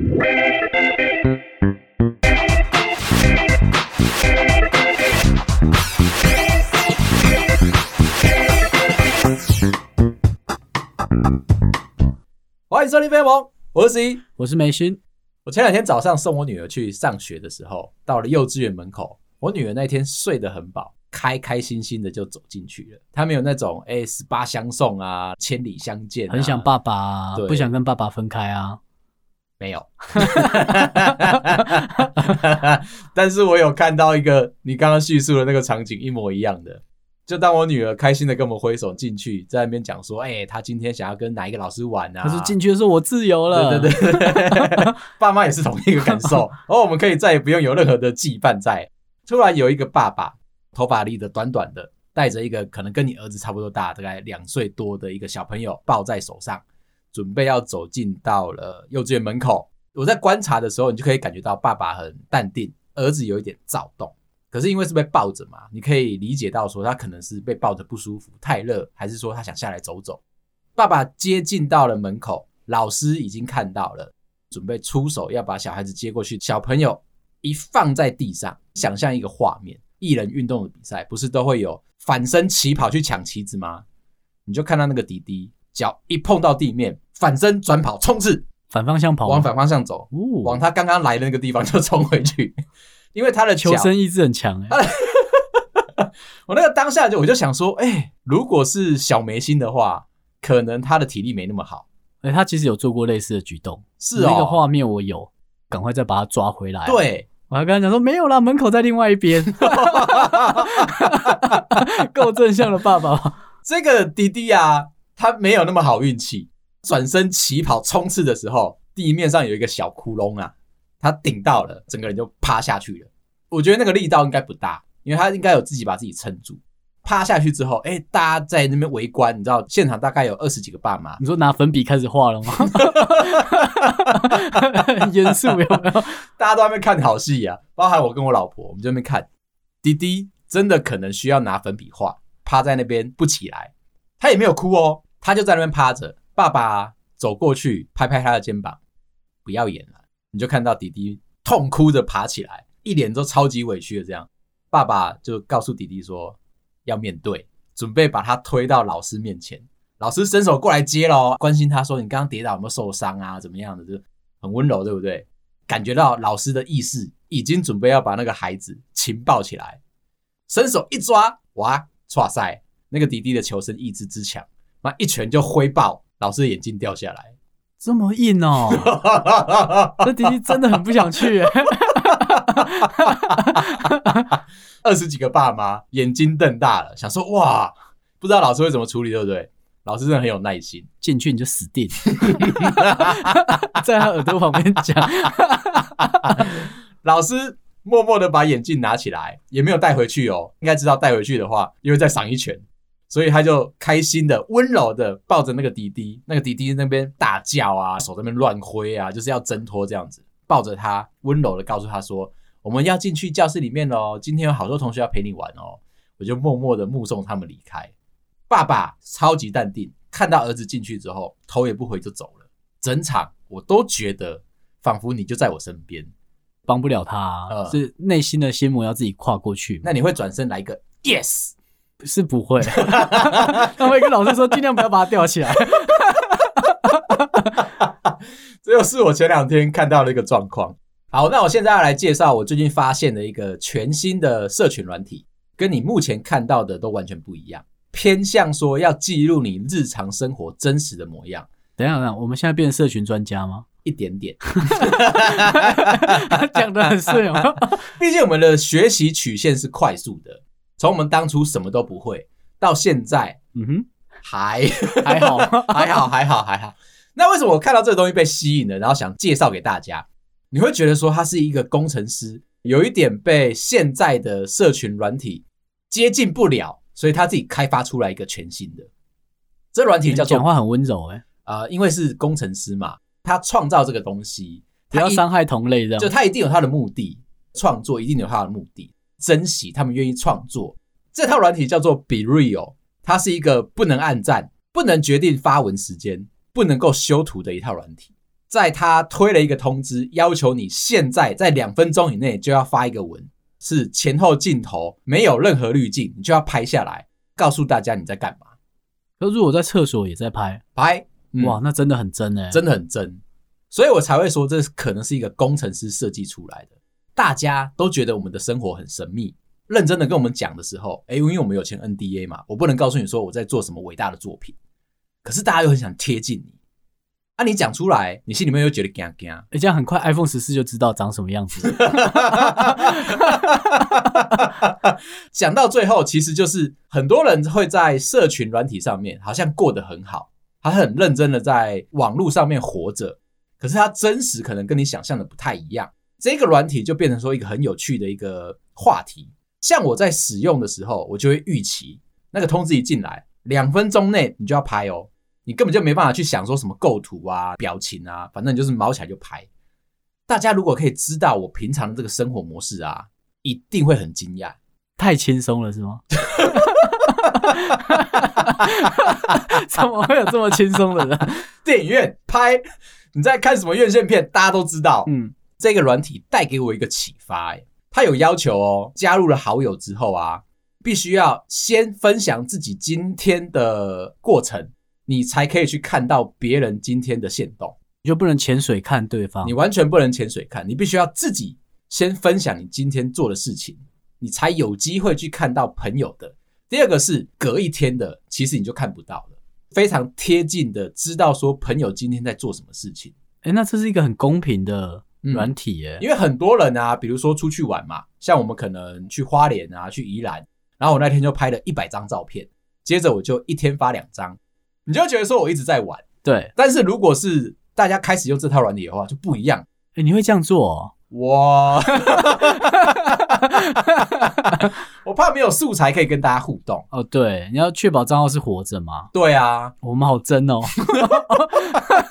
欢迎收听飞萌，我是 C，我是梅勋。我前两天早上送我女儿去上学的时候，到了幼稚园门口，我女儿那天睡得很饱，开开心心的就走进去了。她没有那种哎十八相送啊，千里相见、啊，很想爸爸、啊，不想跟爸爸分开啊。没有，但是我有看到一个你刚刚叙述的那个场景一模一样的。就当我女儿开心的跟我们挥手进去，在那边讲说：“哎、欸，她今天想要跟哪一个老师玩啊？”可是进去的时候我自由了。对对对，爸妈也是同一个感受。然后我们可以再也不用有任何的羁绊在。突然有一个爸爸，头发理的短短的，带着一个可能跟你儿子差不多大，大概两岁多的一个小朋友抱在手上，准备要走进到了幼稚园门口。我在观察的时候，你就可以感觉到爸爸很淡定，儿子有一点躁动。可是因为是被抱着嘛，你可以理解到说他可能是被抱着不舒服，太热，还是说他想下来走走。爸爸接近到了门口，老师已经看到了，准备出手要把小孩子接过去。小朋友一放在地上，想象一个画面：艺人运动的比赛不是都会有反身起跑去抢旗子吗？你就看到那个弟弟脚一碰到地面，反身转跑冲刺，反方向跑，往反方向走，哦、往他刚刚来的那个地方就冲回去。因为他的求生意志很强哎，我那个当下就我就想说，哎、欸，如果是小梅心的话，可能他的体力没那么好。哎，他其实有做过类似的举动，是哦，那个画面我有，赶快再把他抓回来。对，我还跟他讲说没有啦，门口在另外一边，够正向的爸爸。这个弟弟啊，他没有那么好运气，转身起跑冲刺的时候，地面上有一个小窟窿啊。他顶到了，整个人就趴下去了。我觉得那个力道应该不大，因为他应该有自己把自己撑住。趴下去之后，哎、欸，大家在那边围观，你知道现场大概有二十几个爸妈。你说拿粉笔开始画了吗？很 严肃，有没有？大家都在那边看好戏啊，包含我跟我老婆，我们在那边看。滴滴真的可能需要拿粉笔画，趴在那边不起来。他也没有哭哦，他就在那边趴着。爸爸走过去拍拍他的肩膀，不要演了。你就看到弟弟痛哭着爬起来，一脸都超级委屈的这样。爸爸就告诉弟弟说要面对，准备把他推到老师面前。老师伸手过来接咯，关心他说：“你刚刚跌倒有没有受伤啊？怎么样的？”就很温柔，对不对？感觉到老师的意识已经准备要把那个孩子情抱起来，伸手一抓，哇，哇塞，那个弟弟的求生意志之强，那一拳就挥爆，老师的眼镜掉下来。这么硬哦！这弟弟真的很不想去。二十几个爸妈眼睛瞪大了，想说哇，不知道老师会怎么处理，对不对？老师真的很有耐心，进去你就死定，在他耳朵旁边讲。老师默默的把眼镜拿起来，也没有带回去哦。应该知道带回去的话，又会再赏一拳。所以他就开心的、温柔的抱着那个弟弟，那个弟弟那边大叫啊，手在那边乱挥啊，就是要挣脱这样子，抱着他，温柔的告诉他说：“我们要进去教室里面喽，今天有好多同学要陪你玩哦。”我就默默的目送他们离开。爸爸超级淡定，看到儿子进去之后，头也不回就走了。整场我都觉得仿佛你就在我身边，帮不了他啊，呃，是内心的心魔要自己跨过去。那你会转身来一个 yes？是不会，他会跟老师说尽量不要把它吊起来。这又是我前两天看到的一个状况。好，那我现在要来介绍我最近发现的一个全新的社群软体，跟你目前看到的都完全不一样，偏向说要记录你日常生活真实的模样。等一下，等一下，我们现在变成社群专家吗？一点点，讲的很顺哦。毕竟我们的学习曲线是快速的。从我们当初什么都不会，到现在，嗯哼，还 还好，还好，还好，还好。那为什么我看到这个东西被吸引了，然后想介绍给大家？你会觉得说他是一个工程师，有一点被现在的社群软体接近不了，所以他自己开发出来一个全新的。这软体叫做……讲话很温柔哎，啊，因为是工程师嘛，他创造这个东西，不要伤害同类，的就他一定有他的目的，创作一定有他的目的。珍惜他们愿意创作这套软体叫做 BeReal，它是一个不能按赞、不能决定发文时间、不能够修图的一套软体。在他推了一个通知，要求你现在在两分钟以内就要发一个文，是前后镜头没有任何滤镜，你就要拍下来，告诉大家你在干嘛。可是如果在厕所也在拍，拍，嗯、哇，那真的很真诶，真的很真。所以我才会说，这可能是一个工程师设计出来的。大家都觉得我们的生活很神秘，认真的跟我们讲的时候，哎，因为我们有签 NDA 嘛，我不能告诉你说我在做什么伟大的作品。可是大家又很想贴近你，啊，你讲出来，你心里面又觉得惊惊。哎，这样很快 iPhone 十四就知道长什么样子。讲到最后，其实就是很多人会在社群软体上面好像过得很好，他很认真的在网络上面活着。可是他真实可能跟你想象的不太一样，这个软体就变成说一个很有趣的一个话题。像我在使用的时候，我就会预期那个通知一进来，两分钟内你就要拍哦，你根本就没办法去想说什么构图啊、表情啊，反正你就是毛起来就拍。大家如果可以知道我平常的这个生活模式啊，一定会很惊讶。太轻松了是吗？怎么会有这么轻松的人？电影院拍。你在看什么院线片？大家都知道。嗯，这个软体带给我一个启发。哎，他有要求哦，加入了好友之后啊，必须要先分享自己今天的过程，你才可以去看到别人今天的限动。你就不能潜水看对方，你完全不能潜水看，你必须要自己先分享你今天做的事情，你才有机会去看到朋友的。第二个是隔一天的，其实你就看不到了。非常贴近的知道说朋友今天在做什么事情，哎，那这是一个很公平的软体耶，因为很多人啊，比如说出去玩嘛，像我们可能去花莲啊，去宜兰，然后我那天就拍了一百张照片，接着我就一天发两张，你就会觉得说我一直在玩，对，但是如果是大家开始用这套软体的话，就不一样，哎，你会这样做哦？哇！我怕没有素材可以跟大家互动哦。对，你要确保账号是活着吗？对啊，我们好真哦。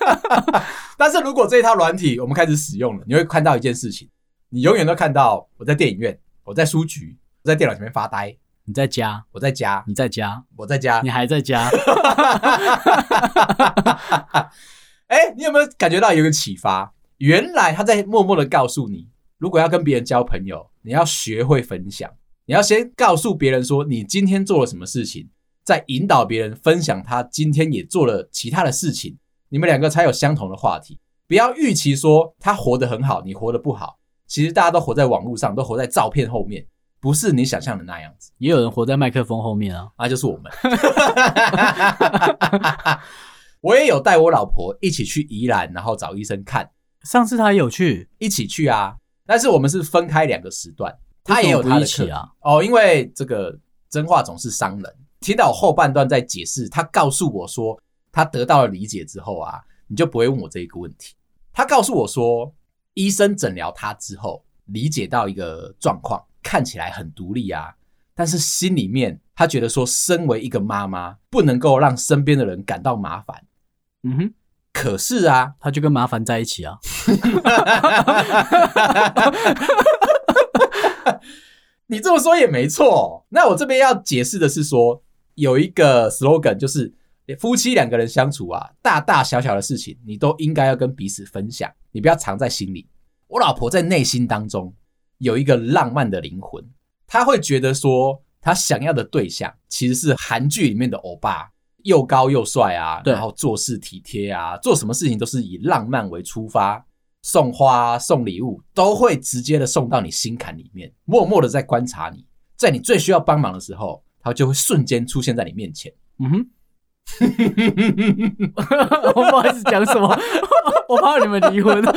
如果这一套软体我们开始使用了，你会看到一件事情，你永远都看到我在电影院，我在书局，我在电脑前面发呆。你在家，我在家，你在家，我在家，你还在家。哎，你有没有感觉到有一个启发？原来他在默默的告诉你，如果要跟别人交朋友，你要学会分享。你要先告诉别人说你今天做了什么事情，再引导别人分享他今天也做了其他的事情，你们两个才有相同的话题。不要预期说他活得很好，你活得不好。其实大家都活在网络上，都活在照片后面，不是你想象的那样子。也有人活在麦克风后面啊，那就是我们。我也有带我老婆一起去宜兰，然后找医生看。上次他也有去，一起去啊，但是我们是分开两个时段，他也有他的课啊。哦，因为这个真话总是伤人。听到我后半段在解释，他告诉我说他得到了理解之后啊，你就不会问我这一个问题。他告诉我说，医生诊疗他之后，理解到一个状况，看起来很独立啊，但是心里面他觉得说，身为一个妈妈，不能够让身边的人感到麻烦。嗯哼。可是啊，他就跟麻烦在一起啊。你这么说也没错。那我这边要解释的是说，有一个 slogan，就是夫妻两个人相处啊，大大小小的事情，你都应该要跟彼此分享，你不要藏在心里。我老婆在内心当中有一个浪漫的灵魂，她会觉得说，她想要的对象其实是韩剧里面的欧巴。又高又帅啊，然后做事体贴啊，做什么事情都是以浪漫为出发，送花送礼物都会直接的送到你心坎里面，默默的在观察你，在你最需要帮忙的时候，他就会瞬间出现在你面前。嗯哼，我不好意思讲什么，我怕你们离婚。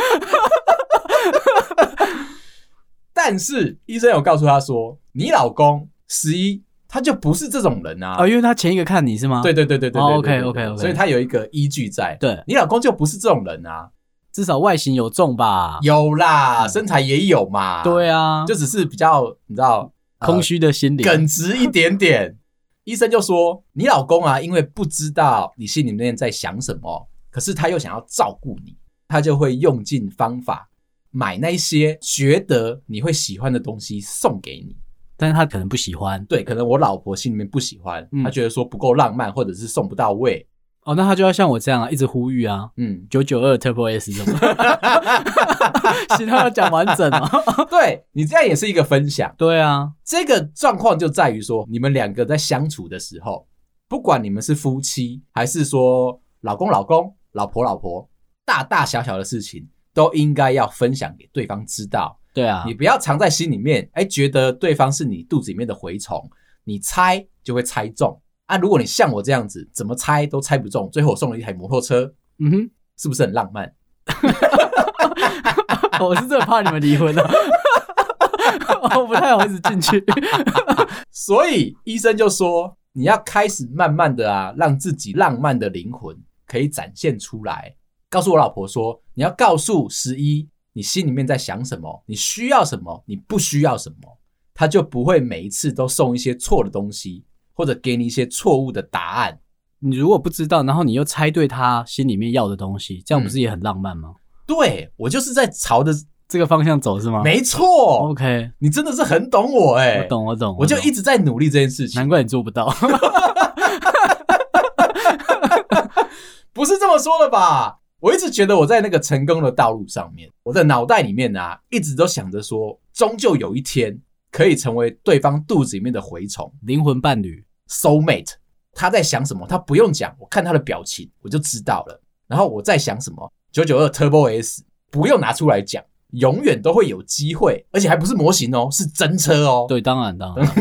但是医生有告诉他说，你老公十一。他就不是这种人啊！哦，因为他前一个看你是吗？对对对对对，，OK OK OK，所以他有一个依据在。对，你老公就不是这种人啊，至少外形有重吧？有啦，身材也有嘛。对啊，就只是比较你知道，空虚的心理，耿直一点点。医生就说，你老公啊，因为不知道你心里面在想什么，可是他又想要照顾你，他就会用尽方法买那些觉得你会喜欢的东西送给你。但是他可能不喜欢，对，可能我老婆心里面不喜欢，她觉得说不够浪漫，或者是送不到位。哦，那他就要像我这样啊，一直呼吁啊，嗯，九九二 Turbo S 什么，其他要讲完整哦。对，你这样也是一个分享。对啊，这个状况就在于说，你们两个在相处的时候，不管你们是夫妻，还是说老公老公、老婆老婆，大大小小的事情都应该要分享给对方知道。对啊，你不要藏在心里面，哎，觉得对方是你肚子里面的蛔虫，你猜就会猜中。啊，如果你像我这样子，怎么猜都猜不中，最后我送了一台摩托车，嗯哼，是不是很浪漫？我是真的怕你们离婚了，我不太好意思进去。所以医生就说，你要开始慢慢的啊，让自己浪漫的灵魂可以展现出来。告诉我老婆说，你要告诉十一，你心里面在想什么，你需要什么，你不需要什么，他就不会每一次都送一些错的东西。或者给你一些错误的答案，你如果不知道，然后你又猜对他心里面要的东西，这样不是也很浪漫吗？嗯、对，我就是在朝着这个方向走，是吗？没错。OK，你真的是很懂我哎、欸，我懂，我懂，我就一直在努力这件事情。难怪你做不到，不是这么说的吧？我一直觉得我在那个成功的道路上面，我的脑袋里面啊，一直都想着说，终究有一天可以成为对方肚子里面的蛔虫，灵魂伴侣。Soul mate，他在想什么？他不用讲，我看他的表情我就知道了。然后我在想什么？九九二 Turbo S 不用拿出来讲，永远都会有机会，而且还不是模型哦，是真车哦。对，当然当然。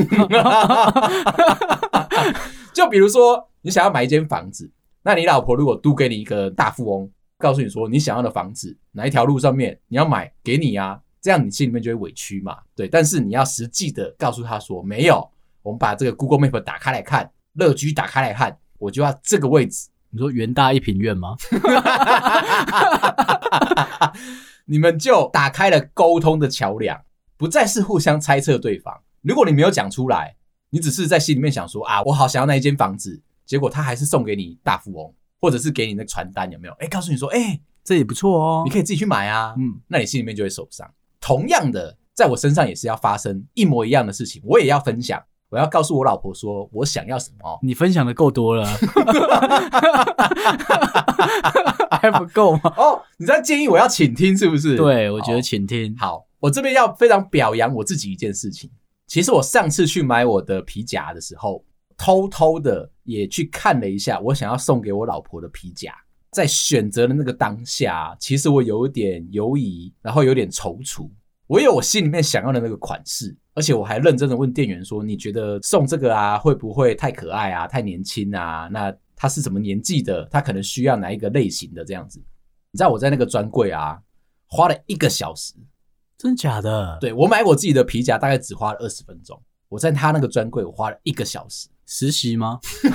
就比如说，你想要买一间房子，那你老婆如果租给你一个大富翁，告诉你说你想要的房子哪一条路上面你要买，给你啊，这样你心里面就会委屈嘛。对，但是你要实际的告诉他说没有。我们把这个 Google Map 打开来看，乐居打开来看，我就要这个位置。你说元大一品院吗？你们就打开了沟通的桥梁，不再是互相猜测对方。如果你没有讲出来，你只是在心里面想说啊，我好想要那一间房子，结果他还是送给你大富翁，或者是给你那个传单，有没有？哎，告诉你说，哎，这也不错哦，你可以自己去买啊。嗯，那你心里面就会受伤。同样的，在我身上也是要发生一模一样的事情，我也要分享。我要告诉我老婆说，我想要什么？你分享的够多了，还不够吗？哦，你在建议我要倾听，是不是？对，我觉得倾听。好，我这边要非常表扬我自己一件事情。其实我上次去买我的皮夹的时候，偷偷的也去看了一下我想要送给我老婆的皮夹。在选择的那个当下，其实我有点犹疑，然后有点踌躇。我有我心里面想要的那个款式。而且我还认真的问店员说：“你觉得送这个啊，会不会太可爱啊，太年轻啊？那他是什么年纪的？他可能需要哪一个类型的这样子？”你知道我在那个专柜啊，花了一个小时，真假的？对，我买我自己的皮夹大概只花了二十分钟，我在他那个专柜我花了一个小时。实习吗？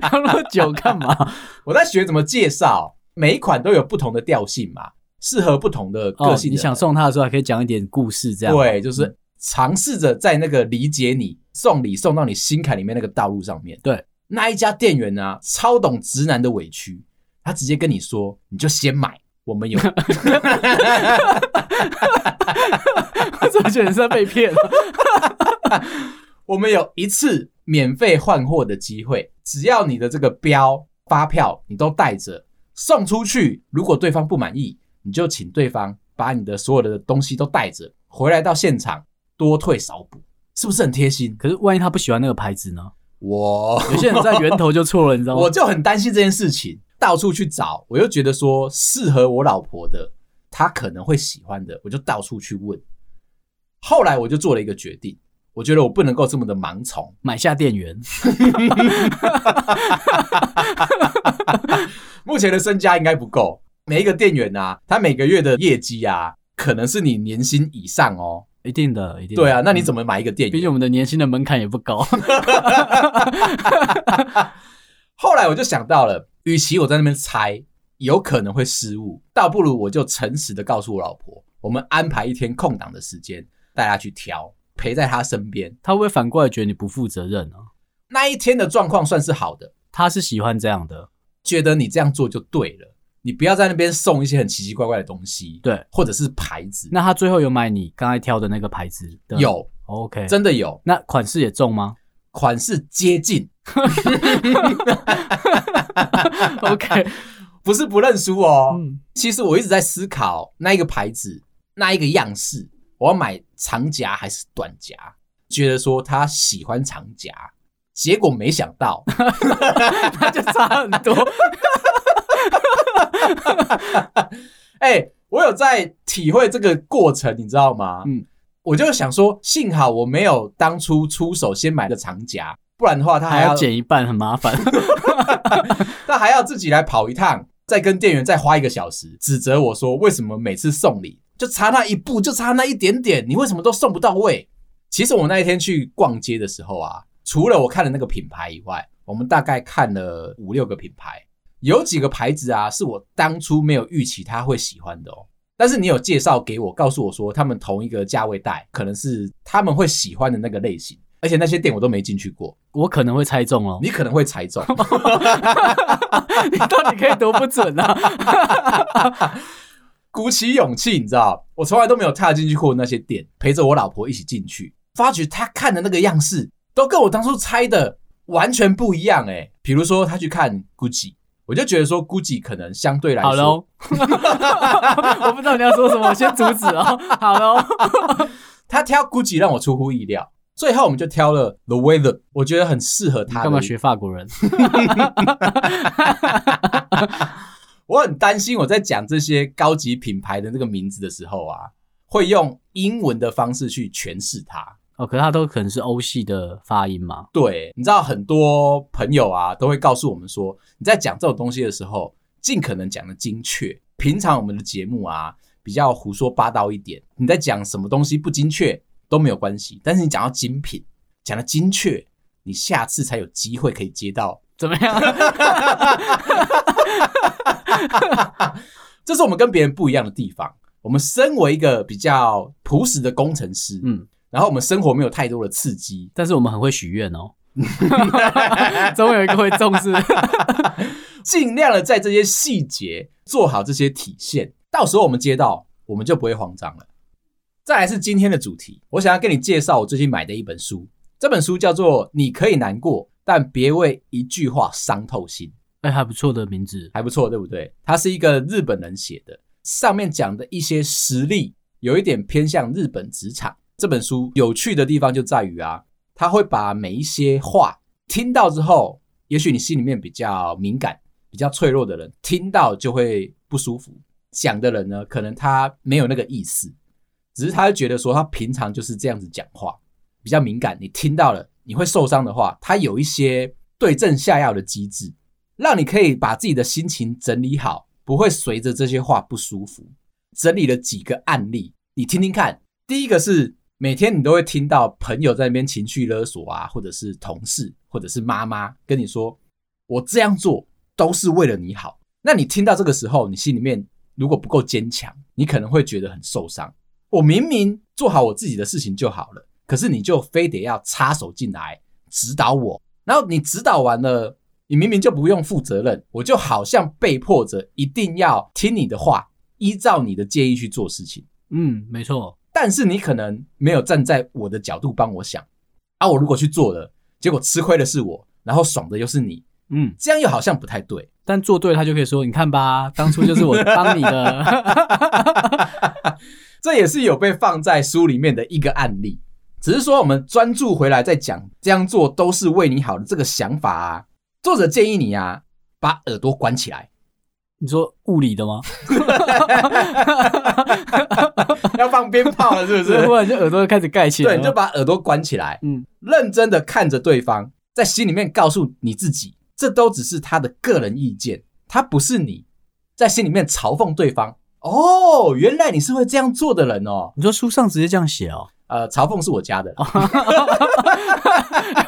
要那么久干嘛？我在学怎么介绍，每一款都有不同的调性嘛。适合不同的个性的、哦。你想送他的时候，还可以讲一点故事，这样。对，就是尝试着在那个理解你送礼送到你心坎里面那个道路上面。对，那一家店员呢、啊，超懂直男的委屈，他直接跟你说：“你就先买，我们有。”我怎么觉得是在被骗？我们有一次免费换货的机会，只要你的这个标发票你都带着送出去，如果对方不满意。你就请对方把你的所有的东西都带着回来到现场，多退少补，是不是很贴心？可是万一他不喜欢那个牌子呢？我有些人在源头就错了，你知道吗？我就很担心这件事情，到处去找，我又觉得说适合我老婆的，她可能会喜欢的，我就到处去问。后来我就做了一个决定，我觉得我不能够这么的盲从，买下店员。目前的身家应该不够。每一个店员啊，他每个月的业绩啊，可能是你年薪以上哦，一定的，一定的。对啊，那你怎么买一个店员？毕竟我们的年薪的门槛也不高。后来我就想到了，与其我在那边猜，有可能会失误，倒不如我就诚实的告诉我老婆，我们安排一天空档的时间，带她去挑，陪在他身边。他会不会反过来觉得你不负责任呢？那一天的状况算是好的，他是喜欢这样的，觉得你这样做就对了。你不要在那边送一些很奇奇怪怪的东西，对，或者是牌子。那他最后有买你刚才挑的那个牌子的？有，OK，真的有。那款式也中吗？款式接近，OK，不是不认输哦。嗯，其实我一直在思考那一个牌子，那一个样式，我要买长夹还是短夹？觉得说他喜欢长夹，结果没想到，他就差很多。哎、欸，我有在体会这个过程，你知道吗？嗯，我就想说，幸好我没有当初出手先买的长夹，不然的话他还要，还要剪一半，很麻烦。他还要自己来跑一趟，再跟店员再花一个小时，指责我说为什么每次送礼就差那一步，就差那一点点，你为什么都送不到位？其实我那一天去逛街的时候啊，除了我看了那个品牌以外，我们大概看了五六个品牌。有几个牌子啊，是我当初没有预期他会喜欢的哦。但是你有介绍给我，告诉我说他们同一个价位带，可能是他们会喜欢的那个类型。而且那些店我都没进去过，我可能会猜中哦。你可能会猜中，你到底可以多不准啊？鼓起勇气，你知道，我从来都没有踏进去过那些店，陪着我老婆一起进去，发觉她看的那个样式都跟我当初猜的完全不一样诶。比如说她去看 Gucci。我就觉得说，GUCCI 可能相对来说，好喽。我不知道你要说什么，我先阻止哦。好喽，他挑 GUCCI 让我出乎意料，最后我们就挑了 The Weather，我觉得很适合他。干嘛学法国人？我很担心我在讲这些高级品牌的那个名字的时候啊，会用英文的方式去诠释它。哦，可是它都可能是欧系的发音嘛？对，你知道很多朋友啊都会告诉我们说，你在讲这种东西的时候，尽可能讲的精确。平常我们的节目啊比较胡说八道一点，你在讲什么东西不精确都没有关系，但是你讲到精品，讲的精确，你下次才有机会可以接到。怎么样？这是我们跟别人不一样的地方。我们身为一个比较朴实的工程师，嗯。然后我们生活没有太多的刺激，但是我们很会许愿哦。总有一个会重视，尽量的在这些细节做好这些体现，到时候我们接到，我们就不会慌张了。再来是今天的主题，我想要跟你介绍我最近买的一本书，这本书叫做《你可以难过，但别为一句话伤透心》。哎，还不错的名字，还不错，对不对？它是一个日本人写的，上面讲的一些实例，有一点偏向日本职场。这本书有趣的地方就在于啊，他会把每一些话听到之后，也许你心里面比较敏感、比较脆弱的人听到就会不舒服。讲的人呢，可能他没有那个意思，只是他会觉得说他平常就是这样子讲话，比较敏感。你听到了你会受伤的话，它有一些对症下药的机制，让你可以把自己的心情整理好，不会随着这些话不舒服。整理了几个案例，你听听看。第一个是。每天你都会听到朋友在那边情绪勒索啊，或者是同事，或者是妈妈跟你说：“我这样做都是为了你好。”那你听到这个时候，你心里面如果不够坚强，你可能会觉得很受伤。我明明做好我自己的事情就好了，可是你就非得要插手进来指导我，然后你指导完了，你明明就不用负责任，我就好像被迫着一定要听你的话，依照你的建议去做事情。嗯，没错。但是你可能没有站在我的角度帮我想啊，我如果去做了，结果吃亏的是我，然后爽的又是你，嗯，这样又好像不太对。但做对，他就可以说：“你看吧，当初就是我帮你的。”这也是有被放在书里面的一个案例。只是说，我们专注回来再讲，这样做都是为你好的这个想法啊。作者建议你啊，把耳朵关起来。你说物理的吗？要放鞭炮了，是不是？突然就耳朵就开始盖起来。对，你就把耳朵关起来，嗯，认真的看着对方，在心里面告诉你自己，这都只是他的个人意见，他不是你。在心里面嘲讽对方。哦，原来你是会这样做的人哦。你说书上直接这样写哦？呃，嘲讽是我家的，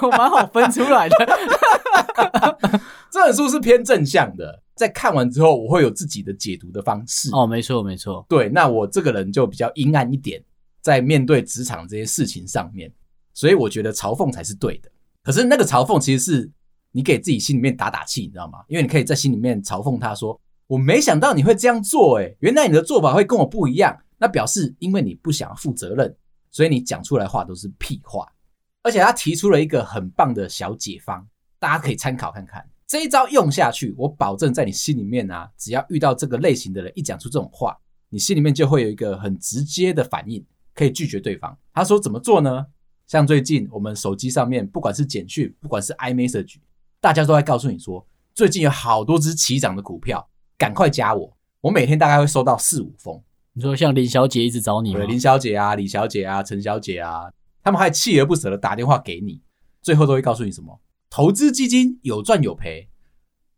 我蛮好分出来的。这本书是偏正向的，在看完之后，我会有自己的解读的方式。哦，没错，没错。对，那我这个人就比较阴暗一点，在面对职场这些事情上面，所以我觉得嘲讽才是对的。可是那个嘲讽其实是你给自己心里面打打气，你知道吗？因为你可以在心里面嘲讽他说：“我没想到你会这样做，诶，原来你的做法会跟我不一样。”那表示因为你不想要负责任，所以你讲出来话都是屁话。而且他提出了一个很棒的小解方。大家可以参考看看。这一招用下去，我保证在你心里面啊，只要遇到这个类型的人，一讲出这种话，你心里面就会有一个很直接的反应，可以拒绝对方。他说怎么做呢？像最近我们手机上面，不管是简讯，不管是 iMessage，大家都在告诉你说，最近有好多只起涨的股票，赶快加我。我每天大概会收到四五封。你说像林小姐一直找你？对，林小姐啊，李小姐啊，陈小姐啊，他们还锲而不舍的打电话给你，最后都会告诉你什么？投资基金有赚有赔，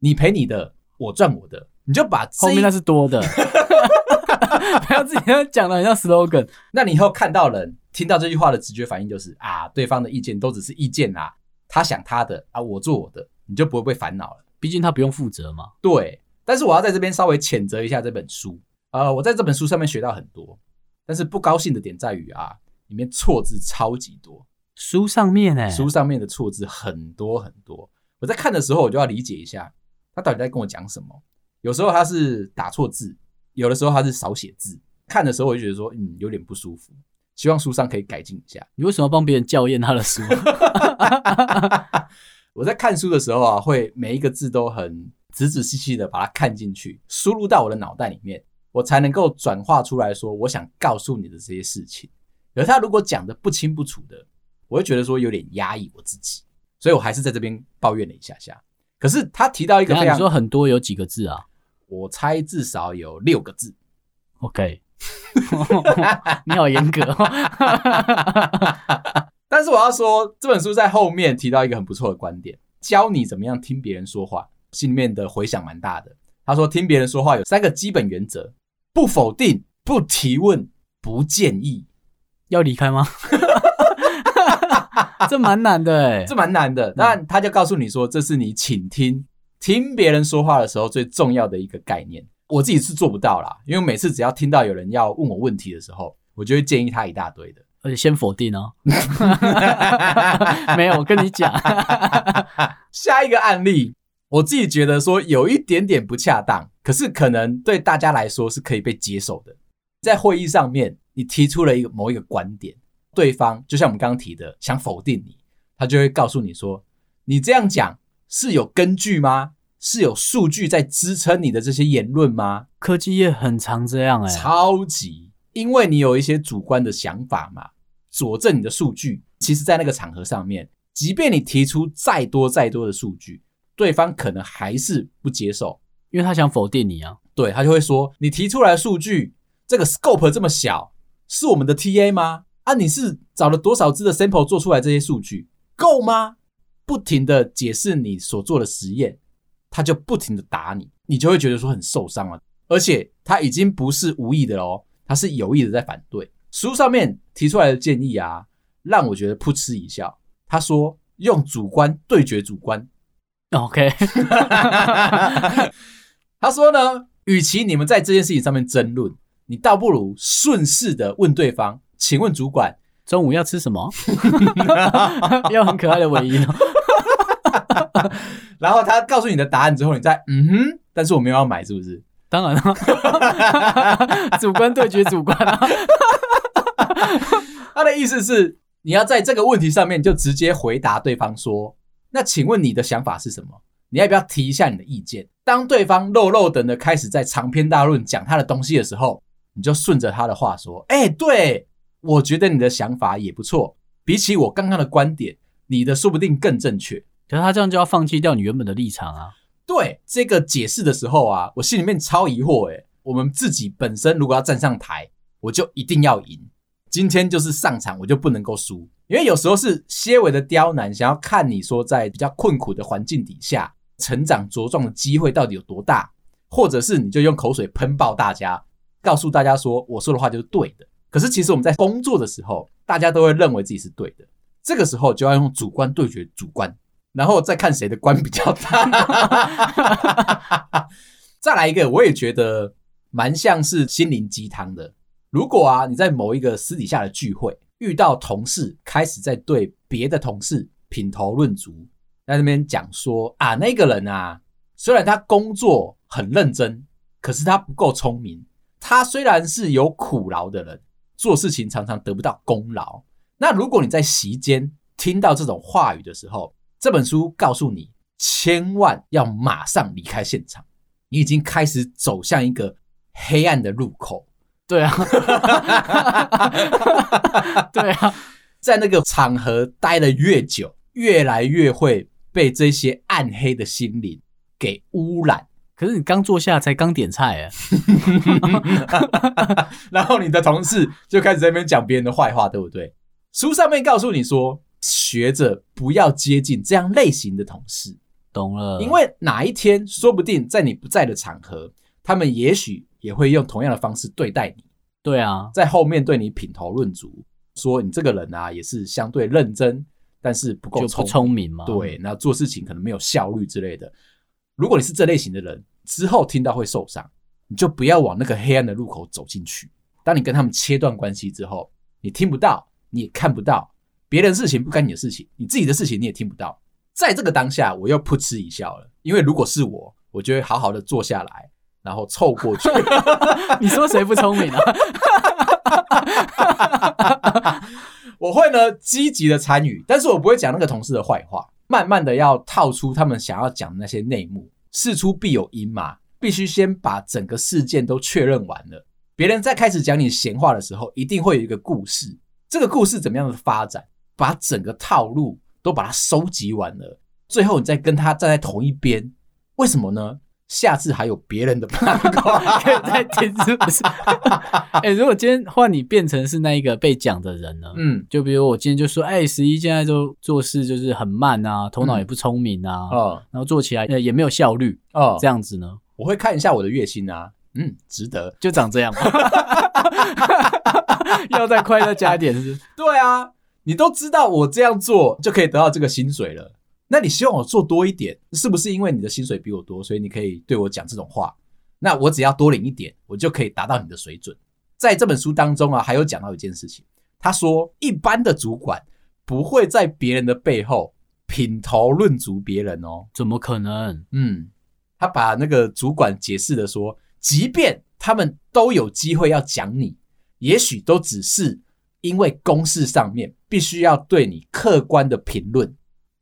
你赔你的，我赚我的，你就把后面那是多的，不要自己讲的很像 slogan。那你以后看到人听到这句话的直觉反应就是啊，对方的意见都只是意见啊，他想他的啊，我做我的，你就不会被烦恼了。毕竟他不用负责嘛。对，但是我要在这边稍微谴责一下这本书。呃，我在这本书上面学到很多，但是不高兴的点在于啊，里面错字超级多。书上面哎，书上面的错字很多很多。我在看的时候，我就要理解一下他到底在跟我讲什么。有时候他是打错字，有的时候他是少写字。看的时候我就觉得说，嗯，有点不舒服。希望书上可以改进一下。你为什么要帮别人校验他的书？我在看书的时候啊，会每一个字都很仔仔细细的把它看进去，输入到我的脑袋里面。我才能够转化出来说，我想告诉你的这些事情。而他如果讲的不清不楚的，我会觉得说有点压抑我自己，所以我还是在这边抱怨了一下下。可是他提到一个非常，你说很多有几个字啊？我猜至少有六个字。OK，你好严格哦。但是我要说，这本书在后面提到一个很不错的观点，教你怎么样听别人说话，心里面的回响蛮大的。他说，听别人说话有三个基本原则。不否定，不提问，不建议，要离开吗？这蛮难的哎，这蛮难的。那他就告诉你说，这是你倾听听别人说话的时候最重要的一个概念。我自己是做不到啦，因为每次只要听到有人要问我问题的时候，我就会建议他一大堆的，而且先否定哦。没有，我跟你讲，下一个案例。我自己觉得说有一点点不恰当，可是可能对大家来说是可以被接受的。在会议上面，你提出了一个某一个观点，对方就像我们刚刚提的，想否定你，他就会告诉你说：“你这样讲是有根据吗？是有数据在支撑你的这些言论吗？”科技业很常这样哎，超级，因为你有一些主观的想法嘛，佐证你的数据。其实，在那个场合上面，即便你提出再多再多的数据，对方可能还是不接受，因为他想否定你啊。对，他就会说：“你提出来的数据，这个 scope 这么小，是我们的 TA 吗？啊，你是找了多少只的 sample 做出来这些数据够吗？”不停的解释你所做的实验，他就不停的打你，你就会觉得说很受伤了。而且他已经不是无意的哦，他是有意的在反对。书上面提出来的建议啊，让我觉得噗嗤一笑。他说：“用主观对决主观。” OK，他说呢，与其你们在这件事情上面争论，你倒不如顺势的问对方，请问主管中午要吃什么？要很可爱的尾音哦。然后他告诉你的答案之后，你再嗯哼，但是我没有要买，是不是？当然了，主观对决主观啊。他的意思是，你要在这个问题上面就直接回答对方说。那请问你的想法是什么？你要不要提一下你的意见？当对方肉肉等的开始在长篇大论讲他的东西的时候，你就顺着他的话说：“哎，对，我觉得你的想法也不错。比起我刚刚的观点，你的说不定更正确。可是他这样就要放弃掉你原本的立场啊。”对，这个解释的时候啊，我心里面超疑惑。诶，我们自己本身如果要站上台，我就一定要赢。今天就是上场，我就不能够输。因为有时候是些微的刁难，想要看你说在比较困苦的环境底下成长茁壮的机会到底有多大，或者是你就用口水喷爆大家，告诉大家说我说的话就是对的。可是其实我们在工作的时候，大家都会认为自己是对的，这个时候就要用主观对决主观，然后再看谁的官比较大。再来一个，我也觉得蛮像是心灵鸡汤的。如果啊你在某一个私底下的聚会，遇到同事开始在对别的同事品头论足，在那边讲说啊，那个人啊，虽然他工作很认真，可是他不够聪明。他虽然是有苦劳的人，做事情常常得不到功劳。那如果你在席间听到这种话语的时候，这本书告诉你，千万要马上离开现场，你已经开始走向一个黑暗的入口。对啊，对啊，在那个场合待得越久，越来越会被这些暗黑的心灵给污染。可是你刚坐下才刚点菜哎，然后你的同事就开始在那边讲别人的坏话，对不对？书上面告诉你说，学着不要接近这样类型的同事。懂了，因为哪一天说不定在你不在的场合，他们也许也会用同样的方式对待你。对啊，在后面对你品头论足，说你这个人啊也是相对认真，但是不够聪明嘛。对，那做事情可能没有效率之类的。如果你是这类型的人，之后听到会受伤，你就不要往那个黑暗的路口走进去。当你跟他们切断关系之后，你听不到，你也看不到别人的事情，不干你的事情，你自己的事情你也听不到。在这个当下，我又噗嗤一笑了，因为如果是我，我就会好好的坐下来，然后凑过去。你说谁不聪明啊？我会呢积极的参与，但是我不会讲那个同事的坏话。慢慢的要套出他们想要讲的那些内幕，事出必有因嘛，必须先把整个事件都确认完了，别人在开始讲你闲话的时候，一定会有一个故事，这个故事怎么样的发展，把整个套路都把它收集完了，最后你再跟他站在同一边，为什么呢？下次还有别人的八卦可以再听，是不是？哎、欸，如果今天换你变成是那一个被讲的人呢？嗯，就比如我今天就说，哎、欸，十一现在就做事就是很慢啊，头脑也不聪明啊，嗯，然后做起来也没有效率，哦、嗯，这样子呢？我会看一下我的月薪啊，嗯，值得，就长这样，要再快乐加一点是不是？对啊，你都知道我这样做就可以得到这个薪水了。那你希望我做多一点，是不是因为你的薪水比我多，所以你可以对我讲这种话？那我只要多领一点，我就可以达到你的水准。在这本书当中啊，还有讲到一件事情，他说一般的主管不会在别人的背后品头论足别人哦，怎么可能？嗯，他把那个主管解释的说，即便他们都有机会要讲你，也许都只是因为公事上面必须要对你客观的评论。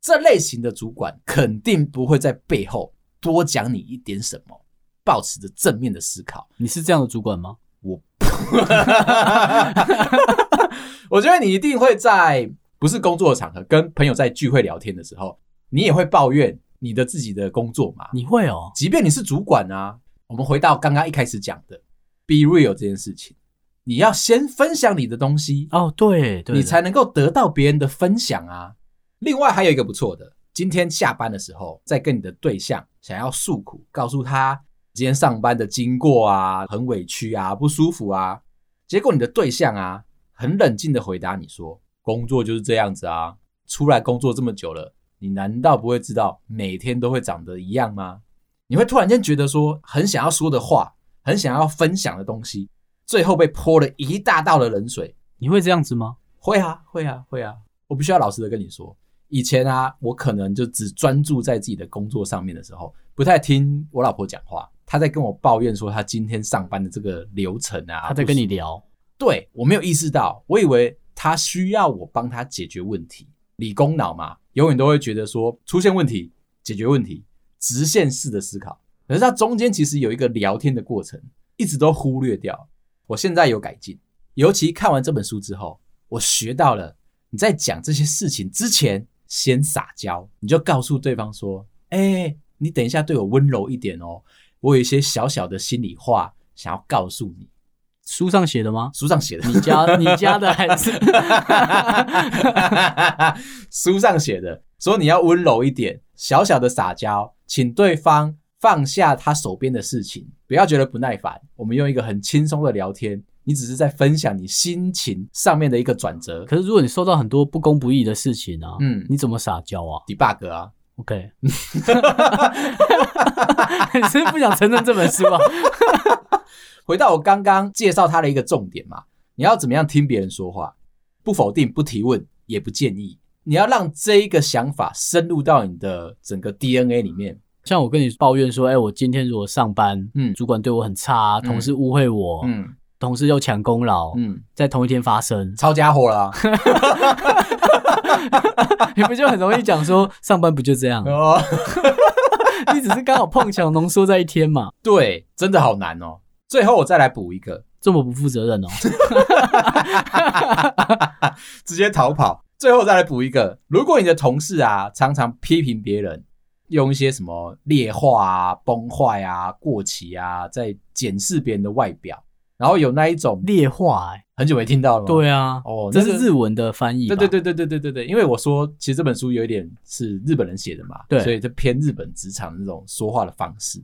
这类型的主管肯定不会在背后多讲你一点什么，保持着正面的思考。你是这样的主管吗？我，我觉得你一定会在不是工作的场合，跟朋友在聚会聊天的时候，你也会抱怨你的自己的工作嘛？你会哦，即便你是主管啊。我们回到刚刚一开始讲的，be real 这件事情，你要先分享你的东西哦，对，对，你才能够得到别人的分享啊。另外还有一个不错的，今天下班的时候，在跟你的对象想要诉苦，告诉他今天上班的经过啊，很委屈啊，不舒服啊，结果你的对象啊，很冷静的回答你说，工作就是这样子啊，出来工作这么久了，你难道不会知道每天都会长得一样吗？你会突然间觉得说，很想要说的话，很想要分享的东西，最后被泼了一大道的冷水，你会这样子吗？会啊，会啊，会啊，我必须要老实的跟你说。以前啊，我可能就只专注在自己的工作上面的时候，不太听我老婆讲话。她在跟我抱怨说她今天上班的这个流程啊，她在跟你聊。对，我没有意识到，我以为她需要我帮她解决问题。理工脑嘛，永远都会觉得说出现问题，解决问题，直线式的思考。可是它中间其实有一个聊天的过程，一直都忽略掉。我现在有改进，尤其看完这本书之后，我学到了你在讲这些事情之前。先撒娇，你就告诉对方说：“哎、欸，你等一下对我温柔一点哦，我有一些小小的心里话想要告诉你。”书上写的吗？书上写的。你家 你家的还是？书上写的，说你要温柔一点，小小的撒娇，请对方放下他手边的事情，不要觉得不耐烦。我们用一个很轻松的聊天。你只是在分享你心情上面的一个转折，可是如果你收到很多不公不义的事情啊，嗯，你怎么撒娇啊？debug 啊，OK，你是不想承认这本书啊？回到我刚刚介绍他的一个重点嘛，你要怎么样听别人说话？不否定，不提问，也不建议，你要让这一个想法深入到你的整个 DNA 里面。像我跟你抱怨说，哎，我今天如果上班，嗯，主管对我很差，同事误会我，嗯。同事又抢功劳，嗯，在同一天发生，抄家伙了。你不就很容易讲说上班不就这样？哦，你只是刚好碰巧浓缩在一天嘛。对，真的好难哦。最后我再来补一个，这么不负责任哦，直接逃跑。最后再来补一个，如果你的同事啊常常批评别人，用一些什么劣化啊、崩坏啊、过期啊，在检视别人的外表。然后有那一种劣化，哎，很久没听到了吗？对啊，哦，这是日文的翻译。对对对对对对对对，因为我说其实这本书有一点是日本人写的嘛，对，所以就偏日本职场的那种说话的方式。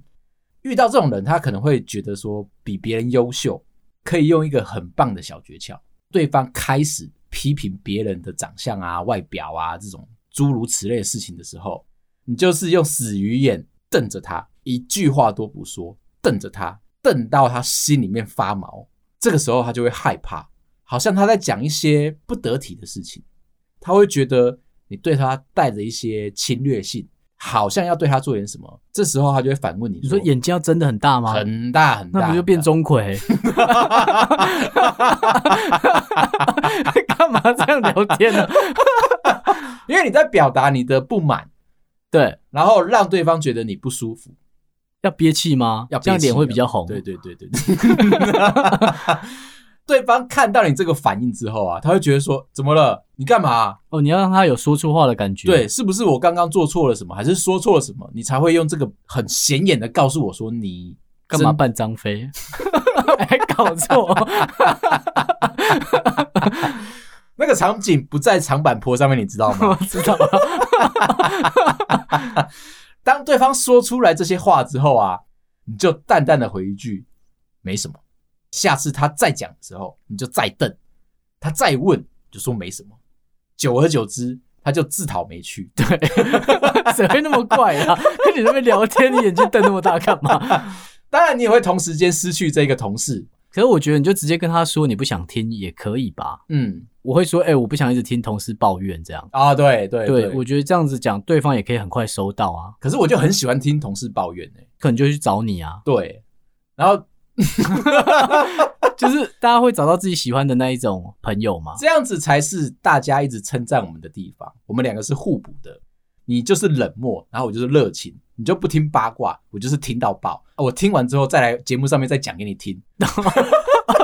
遇到这种人，他可能会觉得说比别人优秀，可以用一个很棒的小诀窍。对方开始批评别人的长相啊、外表啊这种诸如此类的事情的时候，你就是用死鱼眼瞪着他，一句话都不说，瞪着他。瞪到他心里面发毛，这个时候他就会害怕，好像他在讲一些不得体的事情，他会觉得你对他带着一些侵略性，好像要对他做点什么。这时候他就会反问你：“你说眼睛要睁得很大吗？”很大很大，那不就变钟馗？干嘛这样聊天呢？因为你在表达你的不满，对，然后让对方觉得你不舒服。要憋气吗？要这样脸会比较红。对对对对，对方看到你这个反应之后啊，他会觉得说：怎么了？你干嘛？哦，你要让他有说错话的感觉。对，是不是我刚刚做错了什么，还是说错了什么？你才会用这个很显眼的告诉我说你干嘛扮张飞？还搞错？那个场景不在长坂坡上面，你知道吗？我知道。当对方说出来这些话之后啊，你就淡淡的回一句“没什么”。下次他再讲的时候，你就再瞪；他再问，就说“没什么”。久而久之，他就自讨没趣。对，谁会那么怪啊？跟你那边聊天，你眼睛瞪那么大干嘛？当然，你也会同时间失去这个同事。可是我觉得，你就直接跟他说你不想听也可以吧。嗯。我会说，哎、欸，我不想一直听同事抱怨这样啊，对对对，我觉得这样子讲，对方也可以很快收到啊。可是我就很喜欢听同事抱怨呢、欸，可能就去找你啊。对，然后 就是大家会找到自己喜欢的那一种朋友嘛，这样子才是大家一直称赞我们的地方。我们两个是互补的，你就是冷漠，然后我就是热情，你就不听八卦，我就是听到爆。我听完之后再来节目上面再讲给你听。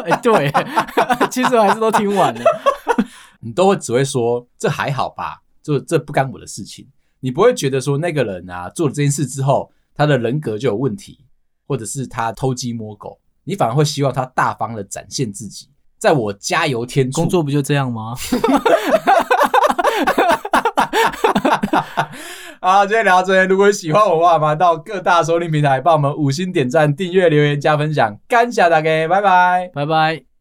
欸、对，其实我还是都听完了。你都会只会说，这还好吧，这这不干我的事情。你不会觉得说那个人啊做了这件事之后，他的人格就有问题，或者是他偷鸡摸狗。你反而会希望他大方的展现自己。在我加油添醋，工作不就这样吗？好，今天聊到这边。如果你喜欢我的话，麻烦到各大收听平台帮我们五星点赞、订阅、留言、加分享，感谢大家，拜拜，拜拜。